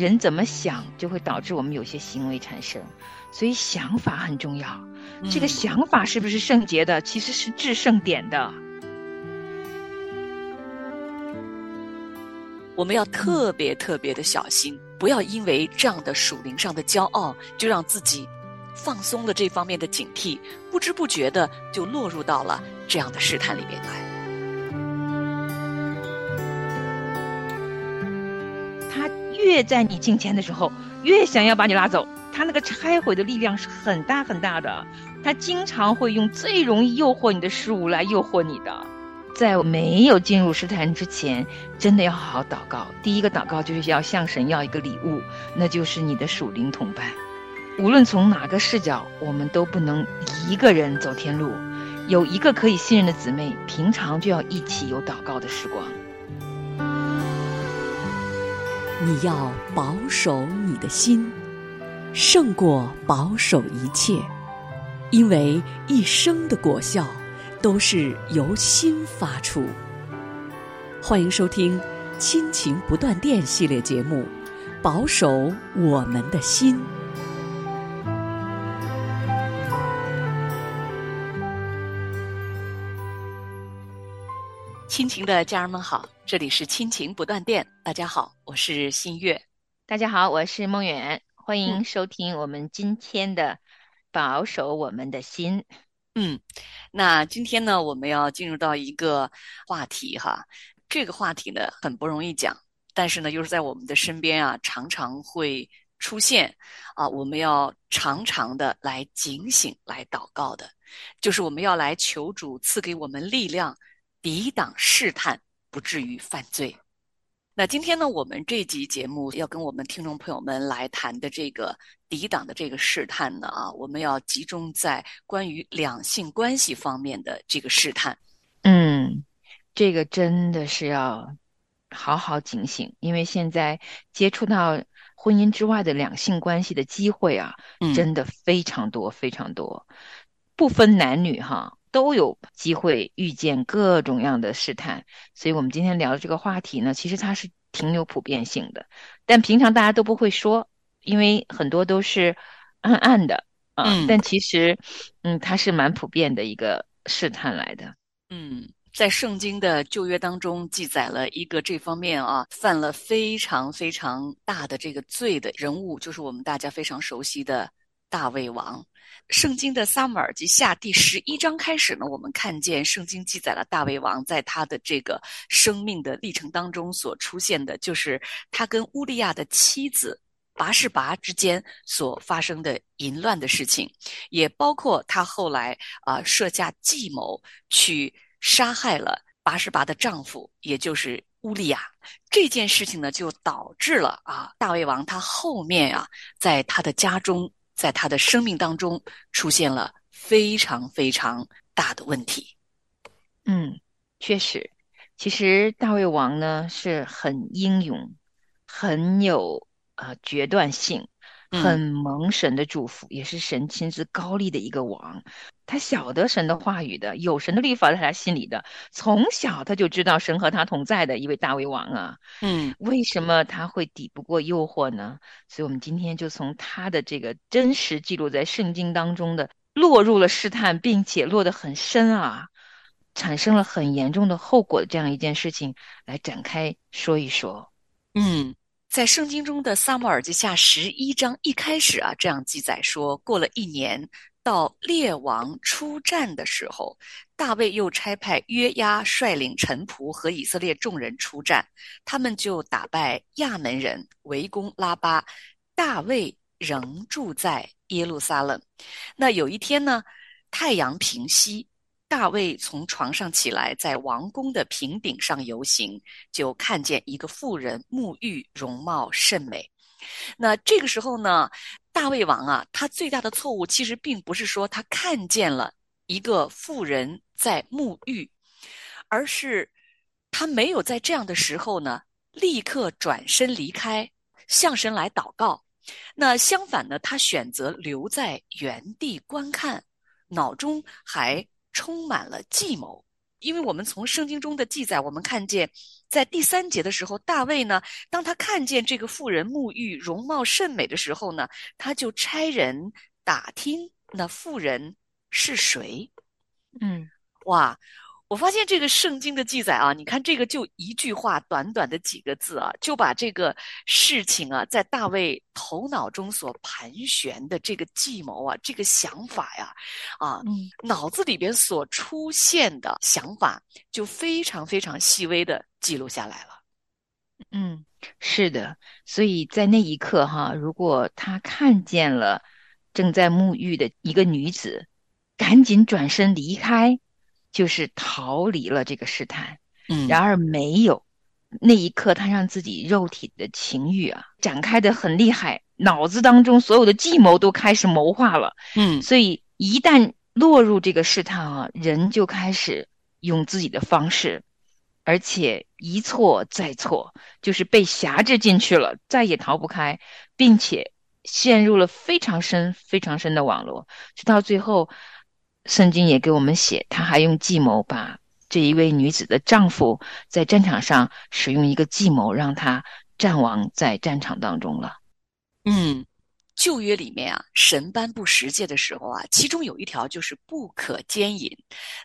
人怎么想，就会导致我们有些行为产生。所以想法很重要。这个想法是不是圣洁的，其实是制胜点的。我们要特别特别的小心，不要因为这样的属灵上的骄傲，就让自己放松了这方面的警惕，不知不觉的就落入到了这样的试探里面来。越在你近前的时候，越想要把你拉走。他那个拆毁的力量是很大很大的。他经常会用最容易诱惑你的事物来诱惑你的。在没有进入试探之前，真的要好好祷告。第一个祷告就是要向神要一个礼物，那就是你的属灵同伴。无论从哪个视角，我们都不能一个人走天路。有一个可以信任的姊妹，平常就要一起有祷告的时光。你要保守你的心，胜过保守一切，因为一生的果效。都是由心发出。欢迎收听《亲情不断电》系列节目，保守我们的心。亲情的家人们好，这里是《亲情不断电》，大家好，我是新月，大家好，我是梦远，欢迎收听我们今天的《保守我们的心》。嗯，那今天呢，我们要进入到一个话题哈。这个话题呢，很不容易讲，但是呢，又是在我们的身边啊，常常会出现啊。我们要常常的来警醒、来祷告的，就是我们要来求主赐给我们力量，抵挡试探，不至于犯罪。那今天呢，我们这集节目要跟我们听众朋友们来谈的这个抵挡的这个试探呢，啊，我们要集中在关于两性关系方面的这个试探。嗯，这个真的是要好好警醒，因为现在接触到婚姻之外的两性关系的机会啊，真的非常多非常多，不分男女哈。都有机会遇见各种样的试探，所以我们今天聊的这个话题呢，其实它是挺有普遍性的，但平常大家都不会说，因为很多都是暗暗的啊。但其实，嗯，它是蛮普遍的一个试探来的。嗯，在圣经的旧约当中记载了一个这方面啊犯了非常非常大的这个罪的人物，就是我们大家非常熟悉的大卫王。圣经的撒母耳记下第十一章开始呢，我们看见圣经记载了大卫王在他的这个生命的历程当中所出现的，就是他跟乌利亚的妻子拔示拔之间所发生的淫乱的事情，也包括他后来啊设下计谋去杀害了拔示拔的丈夫，也就是乌利亚这件事情呢，就导致了啊大卫王他后面啊在他的家中。在他的生命当中出现了非常非常大的问题。嗯，确实，其实大胃王呢是很英勇，很有呃决断性。很蒙神的祝福，也是神亲自高立的一个王。他晓得神的话语的，有神的律法在他心里的。从小他就知道神和他同在的一位大卫王啊。嗯，为什么他会抵不过诱惑呢？所以，我们今天就从他的这个真实记录在圣经当中的落入了试探，并且落得很深啊，产生了很严重的后果的这样一件事情来展开说一说。嗯。在圣经中的撒母耳记下十一章一开始啊，这样记载说：过了一年，到列王出战的时候，大卫又差派约押率领臣仆和以色列众人出战，他们就打败亚门人，围攻拉巴。大卫仍住在耶路撒冷。那有一天呢，太阳平西。大卫从床上起来，在王宫的平顶上游行，就看见一个妇人沐浴，容貌甚美。那这个时候呢，大卫王啊，他最大的错误其实并不是说他看见了一个妇人在沐浴，而是他没有在这样的时候呢，立刻转身离开，向神来祷告。那相反呢，他选择留在原地观看，脑中还。充满了计谋因为我们从圣经中的记载，我们看见，在第三节的时候，大卫呢，当他看见这个妇人沐浴容貌甚美的时候呢，他就差人打听那妇人是谁。嗯，哇。我发现这个圣经的记载啊，你看这个就一句话，短短的几个字啊，就把这个事情啊，在大卫头脑中所盘旋的这个计谋啊，这个想法呀，啊，脑子里边所出现的想法，就非常非常细微的记录下来了。嗯，是的，所以在那一刻哈，如果他看见了正在沐浴的一个女子，赶紧转身离开。就是逃离了这个试探，嗯，然而没有那一刻，他让自己肉体的情欲啊展开的很厉害，脑子当中所有的计谋都开始谋划了，嗯，所以一旦落入这个试探啊，人就开始用自己的方式，而且一错再错，就是被挟制进去了，再也逃不开，并且陷入了非常深、非常深的网络，直到最后。圣经也给我们写，他还用计谋把这一位女子的丈夫在战场上使用一个计谋，让他战亡在战场当中了。嗯，旧约里面啊，神颁布十诫的时候啊，其中有一条就是不可奸淫。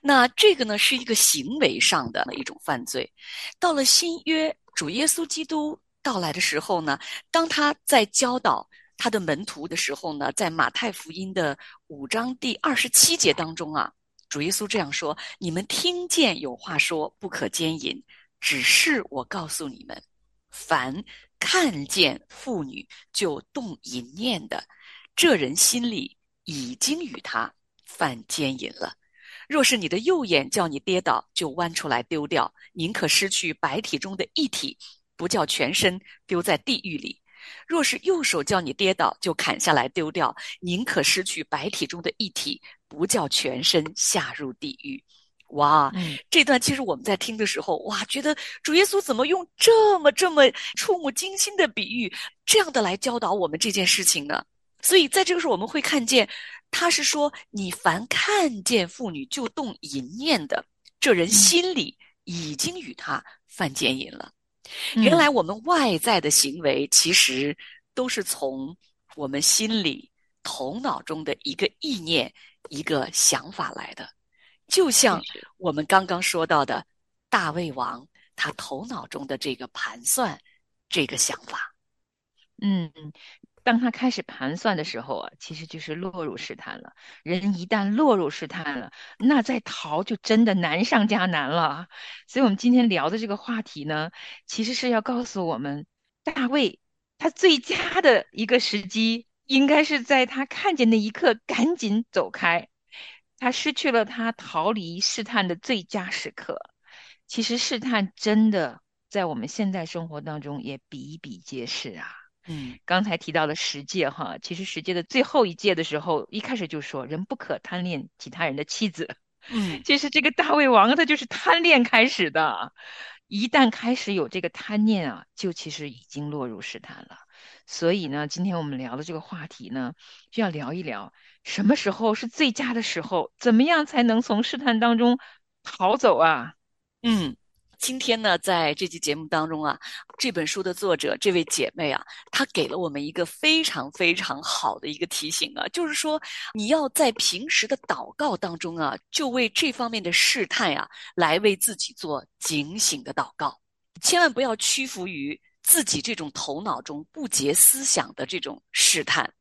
那这个呢，是一个行为上的一种犯罪。到了新约，主耶稣基督到来的时候呢，当他在教导。他的门徒的时候呢，在马太福音的五章第二十七节当中啊，主耶稣这样说：“你们听见有话说不可奸淫，只是我告诉你们，凡看见妇女就动淫念的，这人心里已经与他犯奸淫了。若是你的右眼叫你跌倒，就弯出来丢掉，宁可失去白体中的一体，不叫全身丢在地狱里。”若是右手叫你跌倒，就砍下来丢掉，宁可失去白体中的一体，不叫全身下入地狱。哇，这段其实我们在听的时候，哇，觉得主耶稣怎么用这么这么触目惊心的比喻，这样的来教导我们这件事情呢？所以在这个时候，我们会看见，他是说，你凡看见妇女就动淫念的，这人心里已经与他犯奸淫了。原来我们外在的行为，其实都是从我们心里、头脑中的一个意念、一个想法来的。就像我们刚刚说到的，大胃王他头脑中的这个盘算、这个想法，嗯。当他开始盘算的时候啊，其实就是落入试探了。人一旦落入试探了，那再逃就真的难上加难了。所以，我们今天聊的这个话题呢，其实是要告诉我们，大卫他最佳的一个时机，应该是在他看见那一刻赶紧走开。他失去了他逃离试探的最佳时刻。其实，试探真的在我们现在生活当中也比比皆是啊。嗯，刚才提到了十诫哈，其实十诫的最后一诫的时候，一开始就说人不可贪恋其他人的妻子。嗯，其实这个大胃王他就是贪恋开始的，一旦开始有这个贪念啊，就其实已经落入试探了。所以呢，今天我们聊的这个话题呢，就要聊一聊什么时候是最佳的时候，怎么样才能从试探当中逃走啊？嗯。今天呢，在这期节目当中啊，这本书的作者这位姐妹啊，她给了我们一个非常非常好的一个提醒啊，就是说你要在平时的祷告当中啊，就为这方面的试探啊，来为自己做警醒的祷告，千万不要屈服于自己这种头脑中不洁思想的这种试探。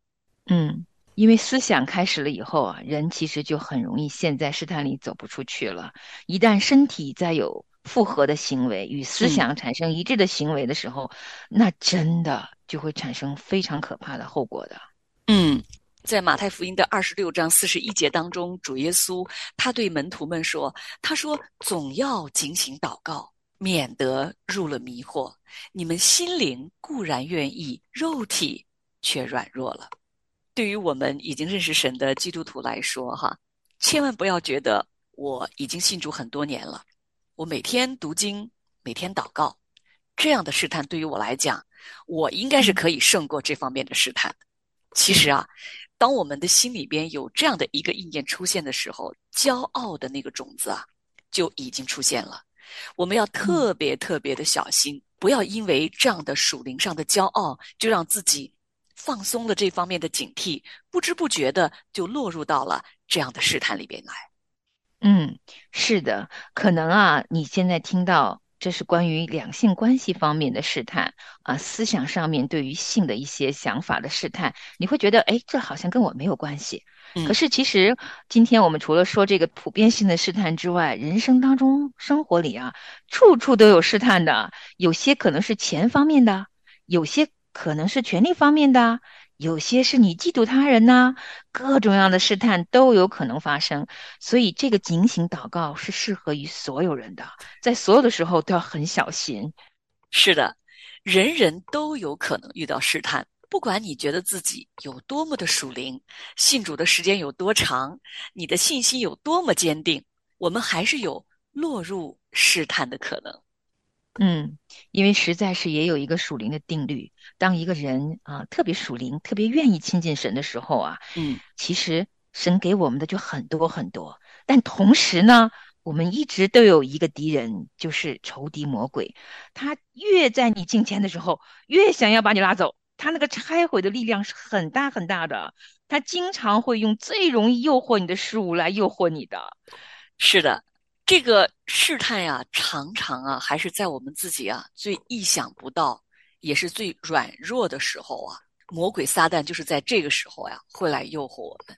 嗯，因为思想开始了以后啊，人其实就很容易陷在试探里走不出去了。一旦身体再有复合的行为与思想产生一致的行为的时候，那真的就会产生非常可怕的后果的。嗯，在马太福音的二十六章四十一节当中，主耶稣他对门徒们说：“他说总要警醒祷告，免得入了迷惑。你们心灵固然愿意，肉体却软弱了。”对于我们已经认识神的基督徒来说，哈，千万不要觉得我已经信主很多年了。我每天读经，每天祷告，这样的试探对于我来讲，我应该是可以胜过这方面的试探。其实啊，当我们的心里边有这样的一个意念出现的时候，骄傲的那个种子啊，就已经出现了。我们要特别特别的小心，不要因为这样的属灵上的骄傲，就让自己放松了这方面的警惕，不知不觉的就落入到了这样的试探里边来。嗯，是的，可能啊，你现在听到这是关于两性关系方面的试探啊，思想上面对于性的一些想法的试探，你会觉得，哎，这好像跟我没有关系。可是，其实今天我们除了说这个普遍性的试探之外，人生当中、生活里啊，处处都有试探的。有些可能是钱方面的，有些可能是权力方面的，有些是你嫉妒他人呐，各种样的试探都有可能发生。所以，这个警醒祷告是适合于所有人的，在所有的时候都要很小心。是的，人人都有可能遇到试探。不管你觉得自己有多么的属灵，信主的时间有多长，你的信心有多么坚定，我们还是有落入试探的可能。嗯，因为实在是也有一个属灵的定律，当一个人啊特别属灵、特别愿意亲近神的时候啊，嗯，其实神给我们的就很多很多。但同时呢，我们一直都有一个敌人，就是仇敌魔鬼，他越在你近前的时候，越想要把你拉走。他那个拆毁的力量是很大很大的，他经常会用最容易诱惑你的事物来诱惑你的。是的，这个试探呀，常常啊，还是在我们自己啊最意想不到，也是最软弱的时候啊，魔鬼撒旦就是在这个时候呀，会来诱惑我们。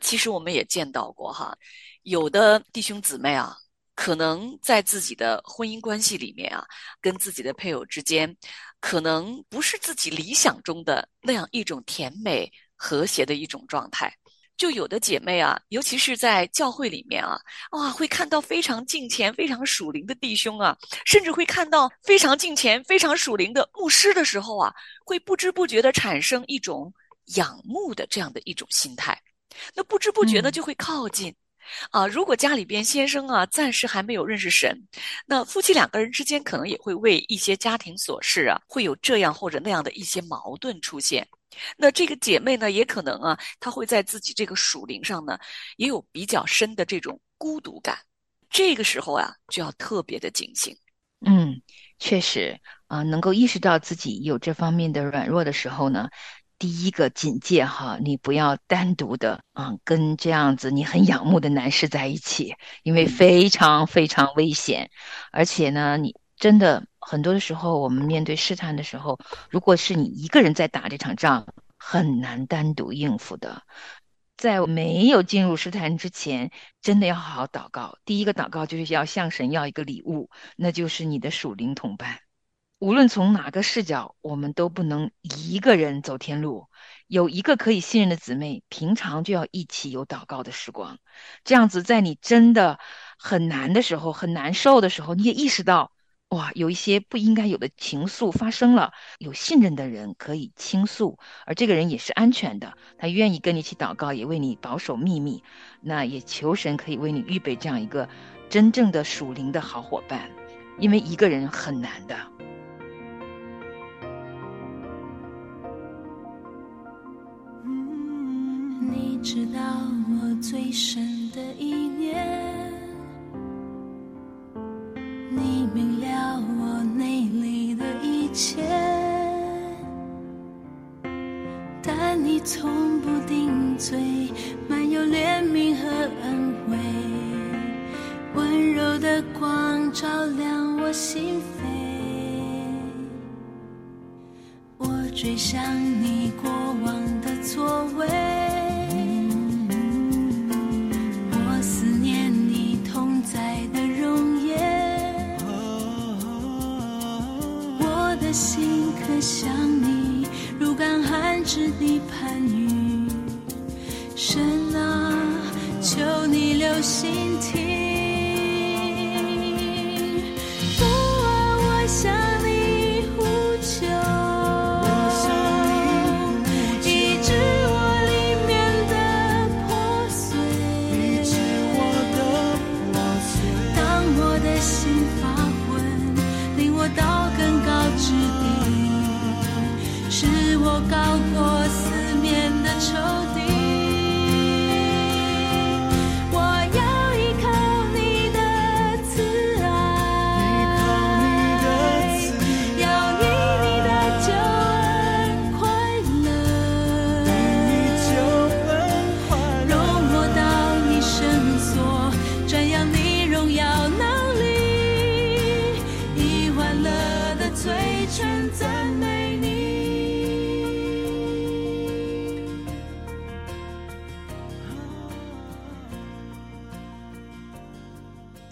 其实我们也见到过哈，有的弟兄姊妹啊。可能在自己的婚姻关系里面啊，跟自己的配偶之间，可能不是自己理想中的那样一种甜美和谐的一种状态。就有的姐妹啊，尤其是在教会里面啊，哇，会看到非常敬虔、非常属灵的弟兄啊，甚至会看到非常敬虔、非常属灵的牧师的时候啊，会不知不觉的产生一种仰慕的这样的一种心态，那不知不觉呢就会靠近。啊，如果家里边先生啊暂时还没有认识神，那夫妻两个人之间可能也会为一些家庭琐事啊，会有这样或者那样的一些矛盾出现。那这个姐妹呢，也可能啊，她会在自己这个属灵上呢，也有比较深的这种孤独感。这个时候啊，就要特别的警醒。嗯，确实啊，能够意识到自己有这方面的软弱的时候呢。第一个警戒哈，你不要单独的啊跟这样子你很仰慕的男士在一起，因为非常非常危险。而且呢，你真的很多的时候，我们面对试探的时候，如果是你一个人在打这场仗，很难单独应付的。在没有进入试探之前，真的要好好祷告。第一个祷告就是要向神要一个礼物，那就是你的属灵同伴。无论从哪个视角，我们都不能一个人走天路。有一个可以信任的姊妹，平常就要一起有祷告的时光。这样子，在你真的很难的时候、很难受的时候，你也意识到，哇，有一些不应该有的情愫发生了。有信任的人可以倾诉，而这个人也是安全的，他愿意跟你一起祷告，也为你保守秘密。那也求神可以为你预备这样一个真正的属灵的好伙伴，因为一个人很难的。你知道我最深的一从不顶嘴，满有怜悯和安慰，温柔的光照亮我心扉，我追想你过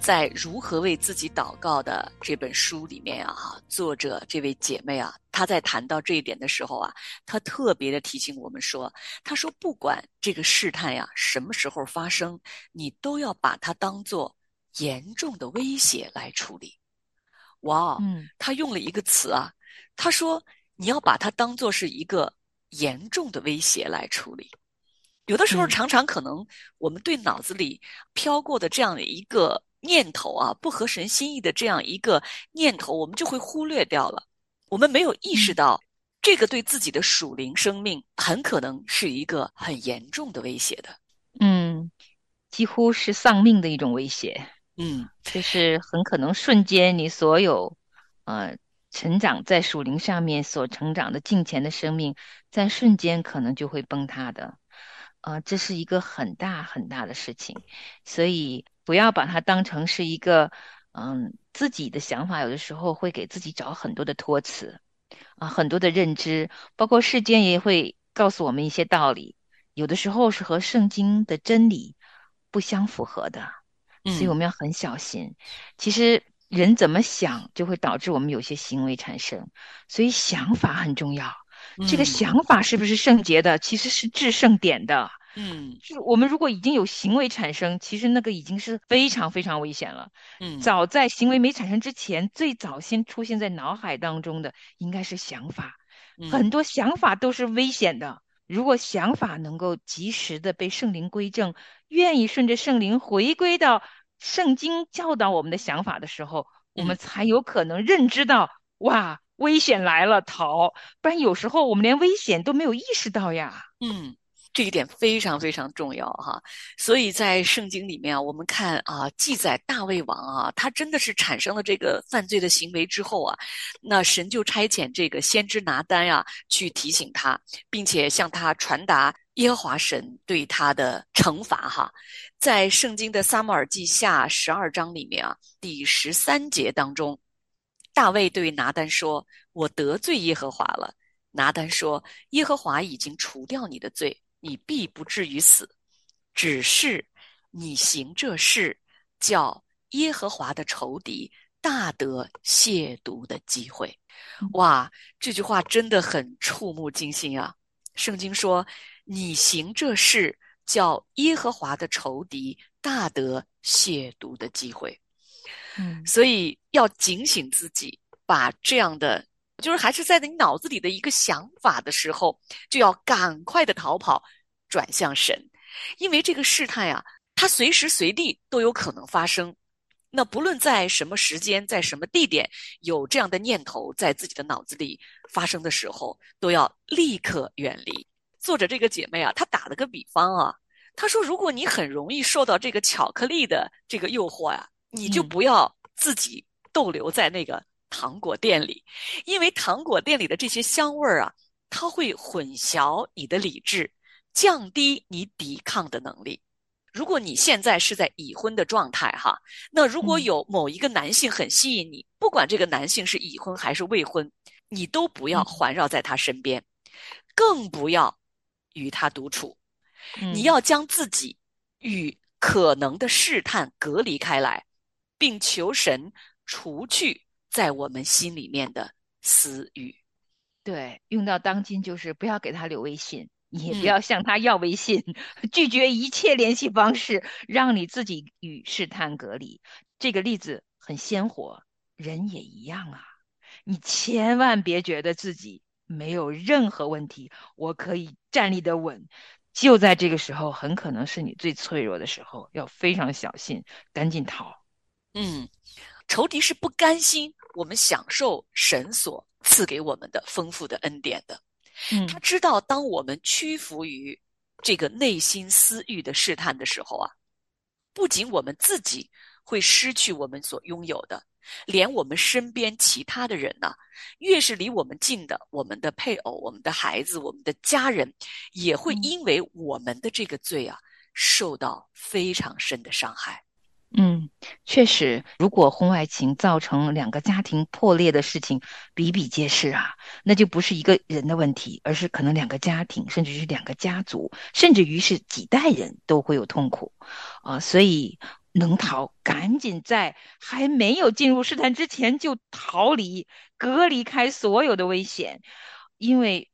在《如何为自己祷告》的这本书里面啊，作者这位姐妹啊，她在谈到这一点的时候啊，她特别的提醒我们说：“她说，不管这个试探呀什么时候发生，你都要把它当做严重的威胁来处理。”哇，嗯，她用了一个词啊，她说：“你要把它当做是一个严重的威胁来处理。”有的时候，常常可能我们对脑子里飘过的这样的一个。念头啊，不合神心意的这样一个念头，我们就会忽略掉了。我们没有意识到，这个对自己的属灵生命很可能是一个很严重的威胁的。嗯，几乎是丧命的一种威胁。嗯，就是很可能瞬间你所有呃成长在属灵上面所成长的近前的生命，在瞬间可能就会崩塌的。啊，这是一个很大很大的事情，所以。不要把它当成是一个，嗯，自己的想法，有的时候会给自己找很多的托词，啊，很多的认知，包括世间也会告诉我们一些道理，有的时候是和圣经的真理不相符合的，所以我们要很小心。其实人怎么想，就会导致我们有些行为产生，所以想法很重要。这个想法是不是圣洁的，其实是制胜点的。嗯，就是我们如果已经有行为产生，其实那个已经是非常非常危险了。嗯，早在行为没产生之前，最早先出现在脑海当中的应该是想法。很多想法都是危险的。如果想法能够及时的被圣灵归正，愿意顺着圣灵回归到圣经教导我们的想法的时候，我们才有可能认知到，哇，危险来了，逃！不然有时候我们连危险都没有意识到呀。嗯。这一点非常非常重要哈，所以在圣经里面啊，我们看啊，记载大卫王啊，他真的是产生了这个犯罪的行为之后啊，那神就差遣这个先知拿单呀，去提醒他，并且向他传达耶和华神对他的惩罚哈。在圣经的撒母耳记下十二章里面啊，第十三节当中，大卫对拿单说：“我得罪耶和华了。”拿单说：“耶和华已经除掉你的罪。”你必不至于死，只是你行这事，叫耶和华的仇敌大得亵渎的机会。哇，这句话真的很触目惊心啊！圣经说，你行这事，叫耶和华的仇敌大得亵渎的机会。嗯，所以要警醒自己，把这样的。就是还是在你脑子里的一个想法的时候，就要赶快的逃跑，转向神，因为这个试探呀，它随时随地都有可能发生。那不论在什么时间，在什么地点，有这样的念头在自己的脑子里发生的时候，都要立刻远离。作者这个姐妹啊，她打了个比方啊，她说：如果你很容易受到这个巧克力的这个诱惑呀，你就不要自己逗留在那个。糖果店里，因为糖果店里的这些香味儿啊，它会混淆你的理智，降低你抵抗的能力。如果你现在是在已婚的状态哈，那如果有某一个男性很吸引你，不管这个男性是已婚还是未婚，你都不要环绕在他身边，更不要与他独处。你要将自己与可能的试探隔离开来，并求神除去。在我们心里面的私欲，对，用到当今就是不要给他留微信，你也不要向他要微信，拒绝一切联系方式，让你自己与试探隔离。这个例子很鲜活，人也一样啊。你千万别觉得自己没有任何问题，我可以站立的稳。就在这个时候，很可能是你最脆弱的时候，要非常小心，赶紧逃。嗯。仇敌是不甘心我们享受神所赐给我们的丰富的恩典的，嗯，他知道当我们屈服于这个内心私欲的试探的时候啊，不仅我们自己会失去我们所拥有的，连我们身边其他的人呢，越是离我们近的，我们的配偶、我们的孩子、我们的家人，也会因为我们的这个罪啊，受到非常深的伤害。嗯，确实，如果婚外情造成两个家庭破裂的事情比比皆是啊，那就不是一个人的问题，而是可能两个家庭，甚至是两个家族，甚至于是几代人都会有痛苦啊。所以能逃，赶紧在还没有进入试探之前就逃离，隔离开所有的危险，因为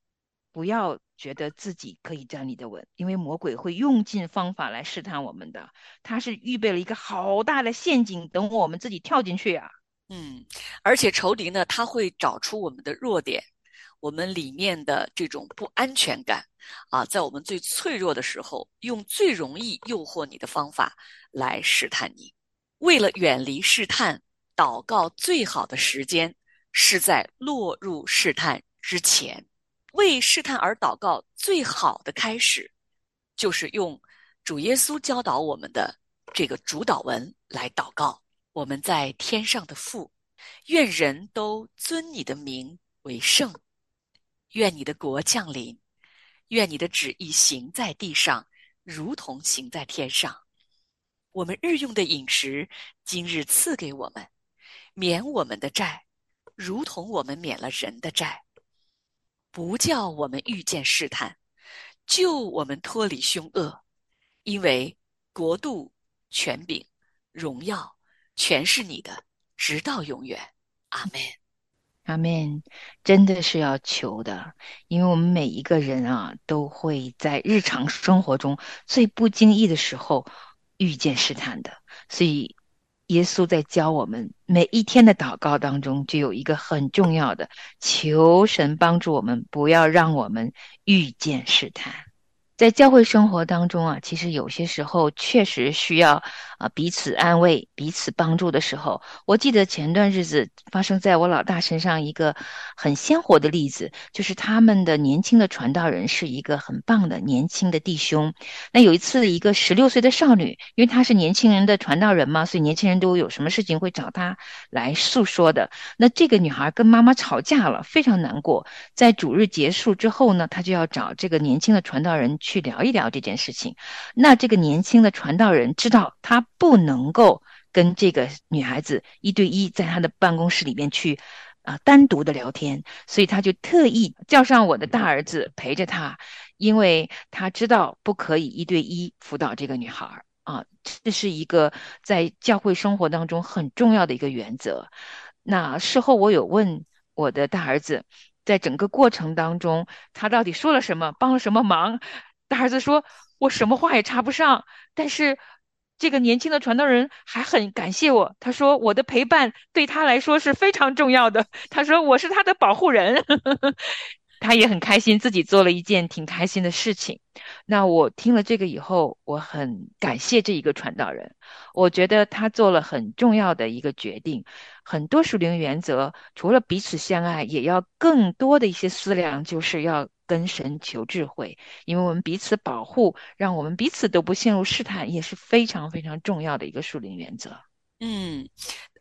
不要觉得自己可以站立的稳，因为魔鬼会用尽方法来试探我们的，他是预备了一个好大的陷阱等我们自己跳进去啊。嗯，而且仇敌呢，他会找出我们的弱点，我们里面的这种不安全感啊，在我们最脆弱的时候，用最容易诱惑你的方法来试探你。为了远离试探，祷告最好的时间是在落入试探之前。为试探而祷告最好的开始，就是用主耶稣教导我们的这个主导文来祷告。我们在天上的父，愿人都尊你的名为圣，愿你的国降临，愿你的旨意行在地上，如同行在天上。我们日用的饮食，今日赐给我们，免我们的债，如同我们免了人的债，不叫我们遇见试探，救我们脱离凶恶，因为国度、权柄、荣耀。全是你的，直到永远，阿门，阿门。真的是要求的，因为我们每一个人啊，都会在日常生活中最不经意的时候遇见试探的，所以耶稣在教我们每一天的祷告当中，就有一个很重要的，求神帮助我们，不要让我们遇见试探。在教会生活当中啊，其实有些时候确实需要啊彼此安慰、彼此帮助的时候。我记得前段日子发生在我老大身上一个很鲜活的例子，就是他们的年轻的传道人是一个很棒的年轻的弟兄。那有一次，一个十六岁的少女，因为她是年轻人的传道人嘛，所以年轻人都有什么事情会找她来诉说的。那这个女孩跟妈妈吵架了，非常难过。在主日结束之后呢，她就要找这个年轻的传道人。去聊一聊这件事情，那这个年轻的传道人知道他不能够跟这个女孩子一对一在他的办公室里面去啊单独的聊天，所以他就特意叫上我的大儿子陪着他，因为他知道不可以一对一辅导这个女孩儿啊，这是一个在教会生活当中很重要的一个原则。那事后我有问我的大儿子，在整个过程当中他到底说了什么，帮了什么忙？大儿子说：“我什么话也插不上，但是这个年轻的传道人还很感谢我。他说我的陪伴对他来说是非常重要的。他说我是他的保护人。”他也很开心，自己做了一件挺开心的事情。那我听了这个以后，我很感谢这一个传道人。我觉得他做了很重要的一个决定。很多属灵原则，除了彼此相爱，也要更多的一些思量，就是要跟神求智慧，因为我们彼此保护，让我们彼此都不陷入试探，也是非常非常重要的一个属灵原则。嗯，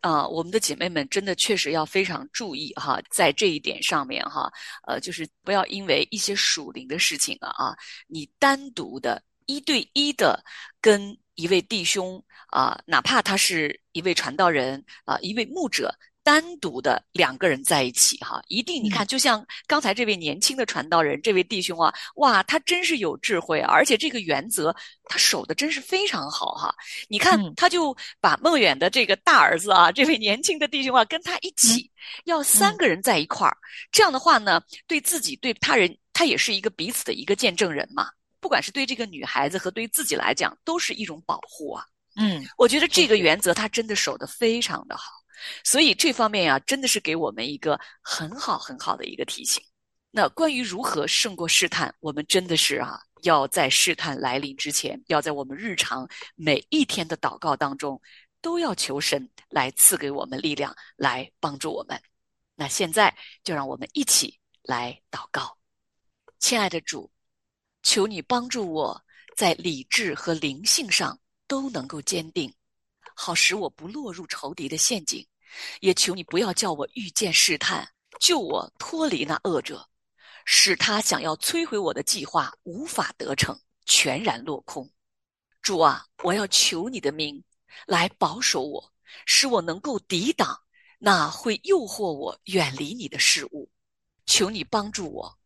啊，我们的姐妹们真的确实要非常注意哈，在这一点上面哈，呃，就是不要因为一些属灵的事情啊啊，你单独的一对一的跟一位弟兄啊，哪怕他是一位传道人啊，一位牧者。单独的两个人在一起，哈，一定你看，就像刚才这位年轻的传道人，这位弟兄啊，哇，他真是有智慧，而且这个原则他守的真是非常好，哈。你看，他就把孟远的这个大儿子啊，这位年轻的弟兄啊，跟他一起，要三个人在一块儿，这样的话呢，对自己对他人，他也是一个彼此的一个见证人嘛。不管是对这个女孩子和对自己来讲，都是一种保护啊。嗯，我觉得这个原则他真的守的非常的好。所以这方面呀，真的是给我们一个很好很好的一个提醒。那关于如何胜过试探，我们真的是啊，要在试探来临之前，要在我们日常每一天的祷告当中，都要求神来赐给我们力量，来帮助我们。那现在就让我们一起来祷告，亲爱的主，求你帮助我在理智和灵性上都能够坚定。好使我不落入仇敌的陷阱，也求你不要叫我遇见试探，救我脱离那恶者，使他想要摧毁我的计划无法得逞，全然落空。主啊，我要求你的名来保守我，使我能够抵挡那会诱惑我远离你的事物。求你帮助我，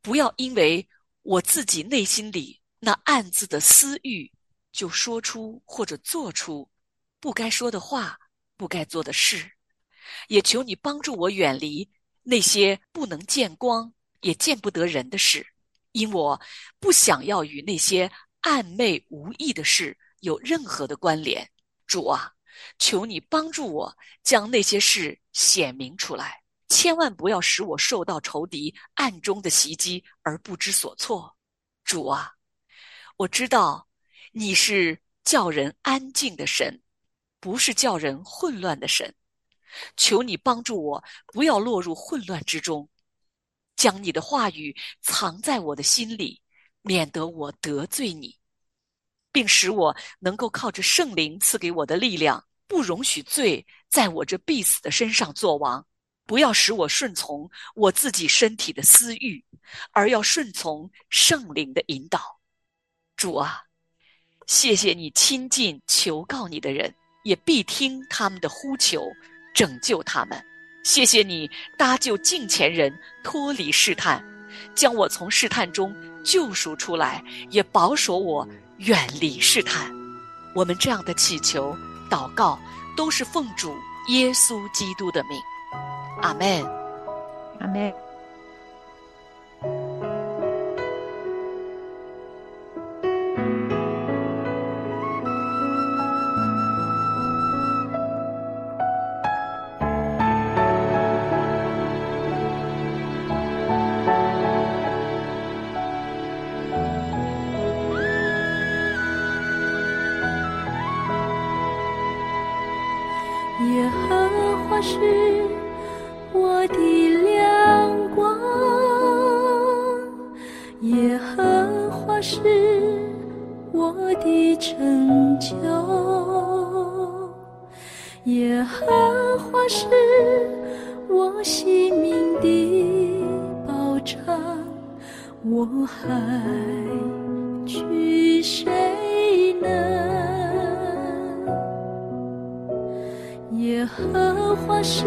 不要因为我自己内心里那暗自的私欲，就说出或者做出。不该说的话、不该做的事，也求你帮助我远离那些不能见光也见不得人的事，因我不想要与那些暧昧无益的事有任何的关联。主啊，求你帮助我将那些事显明出来，千万不要使我受到仇敌暗中的袭击而不知所措。主啊，我知道你是。叫人安静的神，不是叫人混乱的神。求你帮助我，不要落入混乱之中，将你的话语藏在我的心里，免得我得罪你，并使我能够靠着圣灵赐给我的力量，不容许罪在我这必死的身上作王。不要使我顺从我自己身体的私欲，而要顺从圣灵的引导。主啊！谢谢你亲近求告你的人，也必听他们的呼求，拯救他们。谢谢你搭救近前人，脱离试探，将我从试探中救赎出来，也保守我远离试探。我们这样的祈求、祷告，都是奉主耶稣基督的命。阿门。阿门。耶和华是我性命的保障，我还惧谁呢？耶和华是。